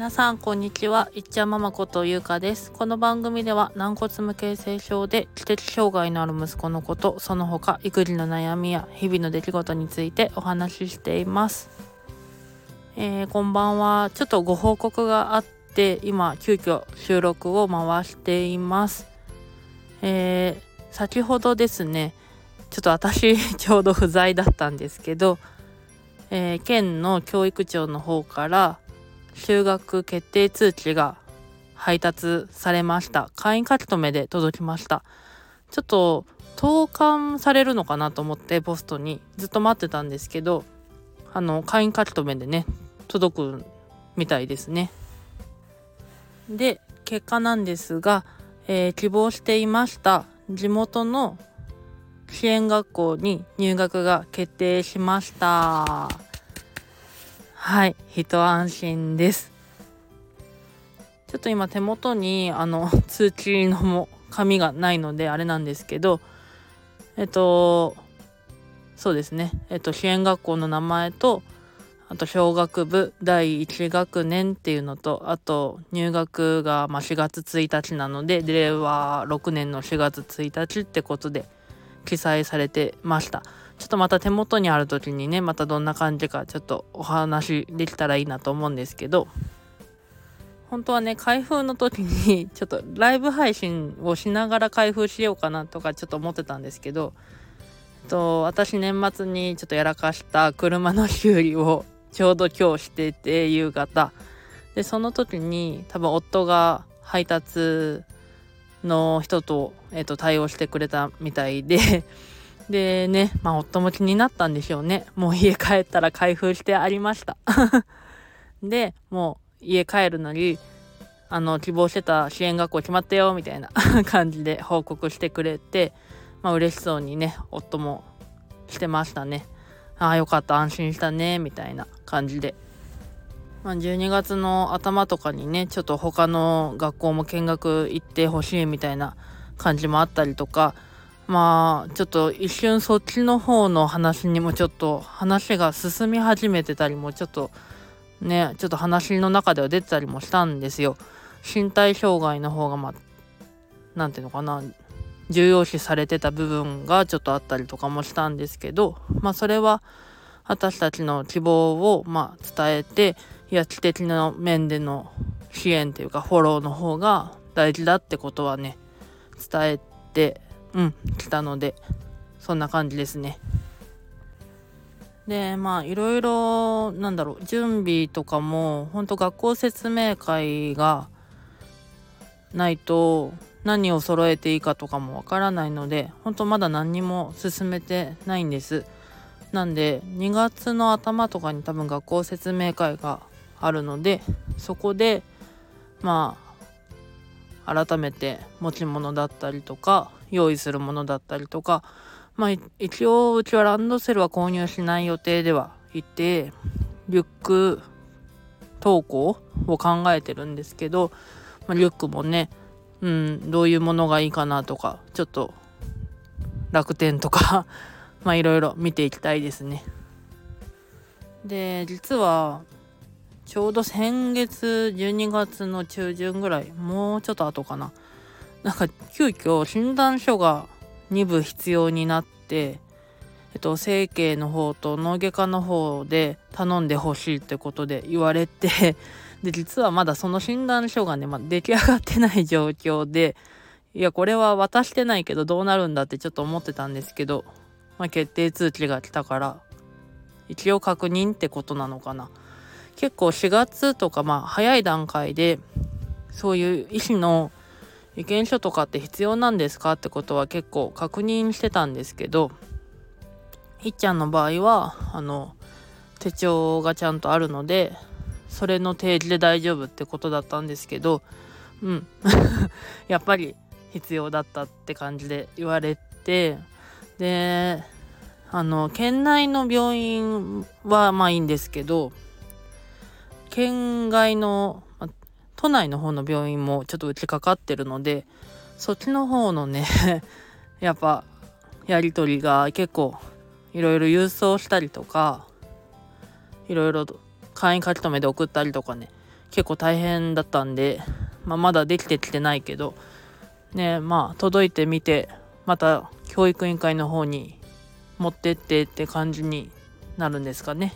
皆さんこんにちは。いっちゃんママことゆうかです。この番組では軟骨無形成症で知的障害のある息子のことその他育児の悩みや日々の出来事についてお話ししています。えー、こんばんは。ちょっとご報告があって今急遽収録を回しています。えー、先ほどですねちょっと私 ちょうど不在だったんですけどえー、県の教育長の方から就学決定通知が配達されました。会員書き留めで届きました。ちょっと投函されるのかなと思ってポストにずっと待ってたんですけどあの会員書き留めでね届くみたいですね。で結果なんですが、えー、希望していました。地元の支援学校に入学が決定しました。はい一安心です。ちょっと今手元にあの 通知のも紙がないのであれなんですけどえっとそうですね。えっと支援学校の名前とあと小学部第1学年っていうのとあと入学がま4月1日なので令和6年の4月1日ってことで記載されてました。ちょっとまた手元にある時にねまたどんな感じかちょっとお話できたらいいなと思うんですけど本当はね開封の時に ちょっとライブ配信をしながら開封しようかなとかちょっと思ってたんですけどえっと私年末にちょっとやらかした車の修理をちょうど今日してて夕方。でその時に多分夫が配達の人と,、えー、と対応してくれたみたいででねまあ夫も気になったんでしょうね。もう家帰ったら開封してありました。でもう家帰るのにあの希望してた支援学校決まったよみたいな 感じで報告してくれてまあ嬉しそうにね夫もしてましたね。ああよかった安心したねみたいな感じで。まあ、12月の頭とかにねちょっと他の学校も見学行ってほしいみたいな感じもあったりとかまあちょっと一瞬そっちの方の話にもちょっと話が進み始めてたりもちょっとねちょっと話の中では出てたりもしたんですよ。身体障害の方がまあ何ていうのかな重要視されてた部分がちょっとあったりとかもしたんですけどまあそれは私たちの希望をまあ伝えていや知的な面での支援っていうかフォローの方が大事だってことはね伝えてうん来たのでそんな感じですね。でまあいろいろなんだろう準備とかもほんと学校説明会がないと何を揃えていいかとかもわからないので本当まだ何にも進めてないんです。なんで2月の頭とかに多分学校説明会があるのでそこでまあ改めて持ち物だったりとか用意するものだったりとかまあ一応うちはランドセルは購入しない予定ではいてリュック投稿を考えてるんですけど、まあ、リュックもねうんどういうものがいいかなとかちょっと楽天とか まあいろいろ見ていきたいですね。で実はちょうど先月12月の中旬ぐらいもうちょっと後かななんか急遽診断書が2部必要になってえっと整形の方と脳外科の方で頼んでほしいってことで言われて で実はまだその診断書がね、まあ、出来上がってない状況でいやこれは渡してないけどどうなるんだってちょっと思ってたんですけど、まあ、決定通知が来たから一応確認ってことなのかな。結構4月とかまあ早い段階でそういう医師の意見書とかって必要なんですかってことは結構確認してたんですけどいっちゃんの場合はあの手帳がちゃんとあるのでそれの提示で大丈夫ってことだったんですけどうん。やっぱり必要だったって感じで言われてであの県内の病院はまあいいんですけど県外の、都内の方の病院もちょっと打ちかかってるのでそっちの方のね やっぱやり取りが結構いろいろ郵送したりとかいろいろ会員書き留めで送ったりとかね結構大変だったんで、まあ、まだできてきてないけどねまあ届いてみてまた教育委員会の方に持ってってって感じになるんですかね。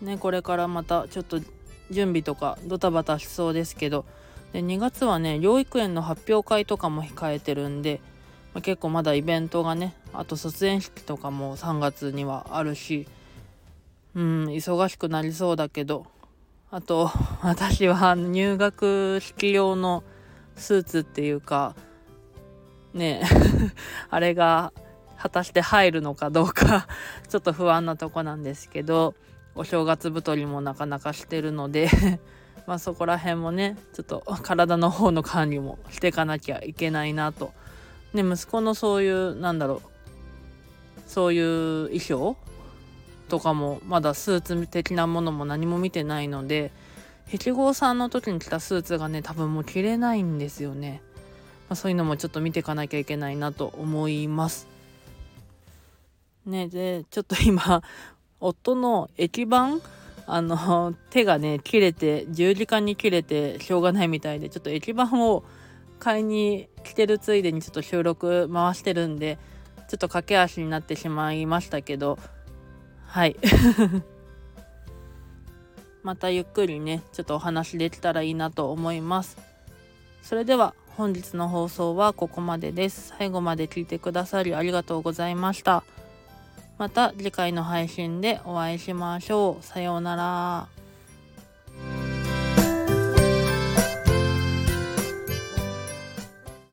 ねこれからまたちょっと準備とかドタバタしそうですけどで2月はね療育園の発表会とかも控えてるんで、まあ、結構まだイベントがねあと卒園式とかも3月にはあるしうん忙しくなりそうだけどあと 私は入学式用のスーツっていうかね あれが果たして入るのかどうか ちょっと不安なとこなんですけどお正月太りもなかなかしてるので まあそこら辺もねちょっと体の方の管理もしていかなきゃいけないなと。ね息子のそういうなんだろうそういう衣装とかもまだスーツ的なものも何も見てないので七五三の時に着たスーツがね多分もう着れないんですよね。まあ、そういうのもちょっと見ていかなきゃいけないなと思います。ねでちょっと今夫の駅番あの 手がね切れて10時間に切れてしょうがないみたいでちょっと駅番を買いに来てるついでにちょっと収録回してるんでちょっと駆け足になってしまいましたけどはい。またゆっくりねちょっとお話できたらいいなと思います。それでは本日の放送はここまでです。最後まで聞いてくださりありがとうございました。また次回の配信でお会いしましょう。さようなら。